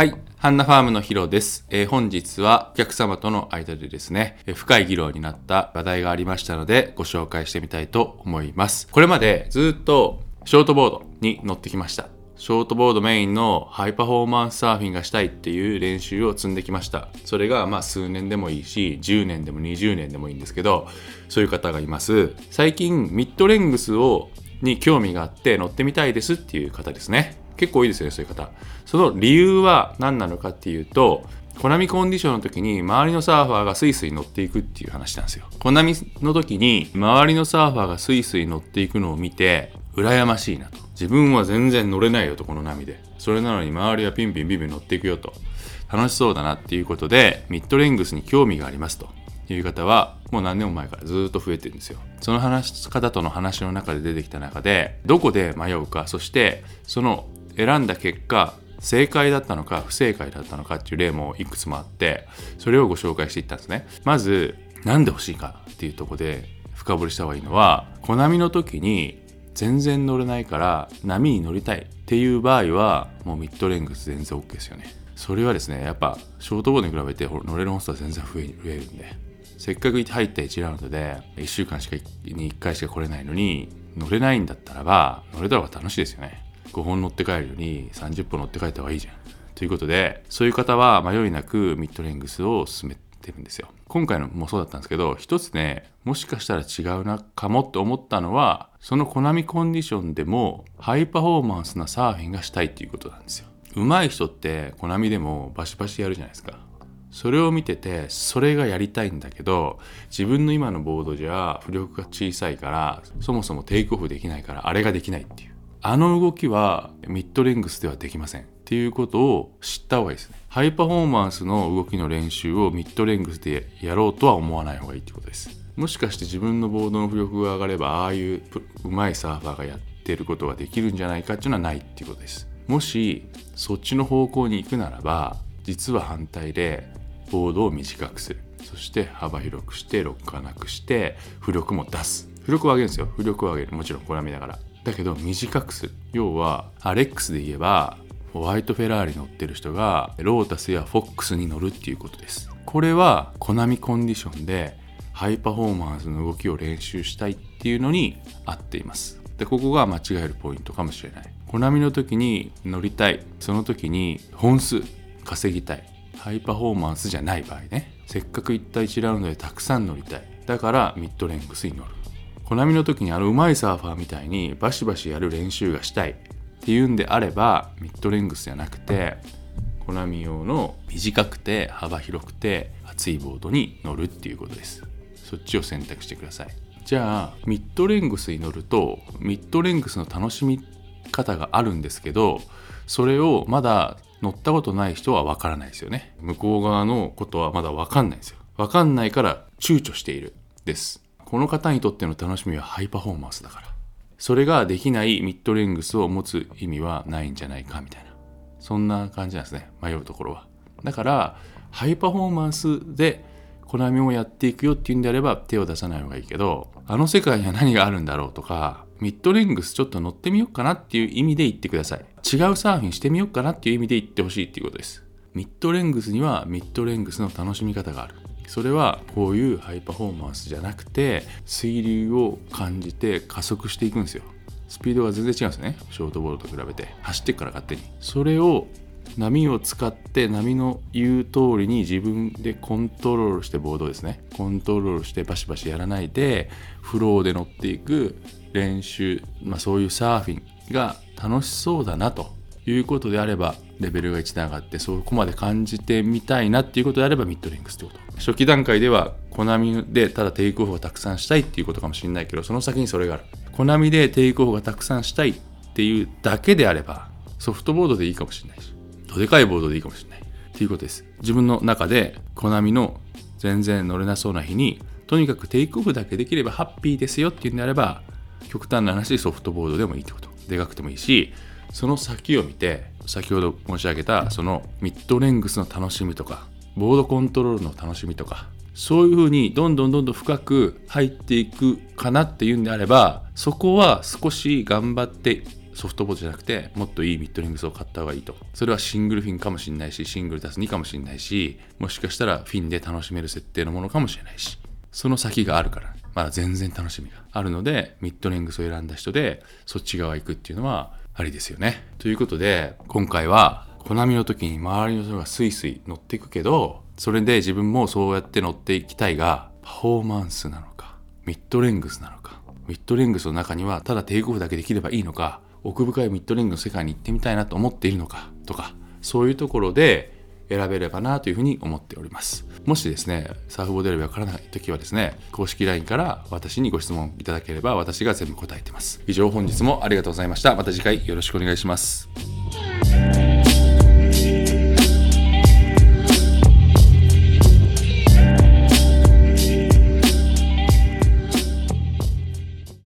はい。ハンナファームのヒロです。えー本日はお客様との間でですね、えー深い議論になった話題がありましたので、ご紹介してみたいと思います。これまでずっとショートボードに乗ってきました。ショートボードメインのハイパフォーマンスサーフィンがしたいっていう練習を積んできました。それがまあ数年でもいいし、10年でも20年でもいいんですけど、そういう方がいます。最近ミッドレングスをに興味があって乗ってみたいですっていう方ですね。結構多いですよね、そういう方。その理由は何なのかっていうと、小波コンディションの時に周りのサーファーがスイスイ乗っていくっていう話なんですよ。小波の時に周りのサーファーがスイスイ乗っていくのを見て、羨ましいなと。自分は全然乗れないよと、この波で。それなのに周りはピンピンピンピン乗っていくよと。楽しそうだなっていうことで、ミッドレングスに興味がありますと。いう方はもう何年も前からずっと増えてるんですよ。その話し方との話の中で出てきた中でどこで迷うかそしてその選んだ結果正解だったのか不正解だったのかっていう例もいくつもあってそれをご紹介していったんですね。まず何で欲しいかっていうとこで深掘りした方がいいのはコナミの時に全然乗れないから波に乗りたいっていう場合はもうミッドレングス全然 OK ですよね。それはですねやっぱショートボードに比べて乗れる本数は全然増え増えるんでせっかく入った1ラウンドで1週間しかに1回しか来れないのに乗れないんだったらば乗れた方が楽しいですよね5本乗って帰るより30本乗って帰った方がいいじゃん。ということでそういう方は迷いなくミッドレングスを進めてるんですよ。今回のもそうだったんですけど一つねもしかしたら違うなかもって思ったのはそのコナミコンディションでもハイパフォーマンスなサーフィンがしたいっていうことなんですよ。上手い人ってコナミでもバシバシやるじゃないですか。それを見ててそれがやりたいんだけど自分の今のボードじゃ浮力が小さいからそもそもテイクオフできないからあれができないっていう。あの動きはミッドレングスではできませんっていうことを知った方がいいですね。ハイパフォーマンスの動きの練習をミッドレングスでやろうとは思わない方がいいってことです。もしかして自分のボードの浮力が上がればああいう上手いサーファーがやってることができるんじゃないかっていうのはないっていうことです。もしそっちの方向に行くならば実は反対でボードを短くする。そして幅広くしてロッカーなくして浮力も出す。浮力を上げるんですよ。浮力を上げる。もちろんこれは見ながら。だけど短くする。要はアレックスで言えばホワイトフェラーリ乗ってる人がロータスやフォックスに乗るっていうことです。これはコナミコンディションでハイパフォーマンスの動きを練習したいっていうのに合っています。でここが間違えるポイントかもしれない。コナミの時に乗りたい。その時に本数稼ぎたい。ハイパフォーマンスじゃない場合ね。せっかく行った1ラウンドでたくさん乗りたい。だからミッドレングスに乗る。コナミの時にあの上手いサーファーみたいにバシバシやる練習がしたいっていうんであればミッドレングスじゃなくてコナミ用の短くて幅広くて厚いボードに乗るっていうことです。そっちを選択してください。じゃあミッドレングスに乗るとミッドレングスの楽しみ方があるんですけどそれをまだ乗ったことない人は分からないですよね。向こう側のことはまだ分かんないですよ。分かんないから躊躇しているです。この方にとっての楽しみはハイパフォーマンスだから。それができないミッドレングスを持つ意味はないんじゃないかみたいな。そんな感じなんですね。迷うところは。だからハイパフォーマンスでコナミをやっていくよっていうんであれば手を出さない方がいいけどあの世界には何があるんだろうとかミッドレングスちょっと乗ってみようかなっていう意味で言ってください。違うサーフィンしてみようかなっていう意味で言ってほしいっていうことです。ミッドレングスにはミッドレングスの楽しみ方がある。それはこういうハイパフォーマンスじゃなくて水流を感じて加速していくんですよ。スピードが全然違うんですね。ショートボールと比べて。走ってから勝手に。それを波を使って波の言う通りに自分でコントロールしてボードですね。コントロールしてバシバシやらないでフローで乗っていく練習、まあ、そういうサーフィンが楽しそうだなということであればレベルが1段上がってそこまで感じてみたいなっていうことであればミッドレングスってこと。初期段階ではコナミでただテイクオフをたくさんしたいっていうことかもしれないけどその先にそれがある。コナミでテイクオフがたくさんしたいっていうだけであればソフトボードでいいかもしれないしどでかいボードでいいかもしれない。っていうことです。自分の中でコナミの全然乗れなそうな日にとにかくテイクオフだけできればハッピーですよっていうんであれば極端な話ソフトボードでもいいってこと。でかくてもいいしその先を見て先ほど申し上げたそのミッドレングスの楽しみとかボードコントロールの楽しみとかそういうふうにどんどんどんどん深く入っていくかなっていうんであればそこは少し頑張ってソフトボードじゃなくてもっといいミッドリングスを買った方がいいと。それはシングルフィンかもしれないしシングル足す2かもしれないしもしかしたらフィンで楽しめる設定のものかもしれないし。その先があるからまだ全然楽しみがあるのでミッドリングスを選んだ人でそっち側行くっていうのはありですよね。ということで今回はコナミの時に周りの人がスイスイ乗っていくけどそれで自分もそうやって乗っていきたいがパフォーマンスなのかミッドレングスなのかミッドレングスの中にはただテイクオフだけできればいいのか奥深いミッドレングの世界に行ってみたいなと思っているのかとかそういうところで選べればなというふうに思っております。もしですねサーフボード選びわからない時はですね公式 LINE から私にご質問いただければ私が全部答えてます。以上本日もありがとうございました。また次回よろしくお願いします。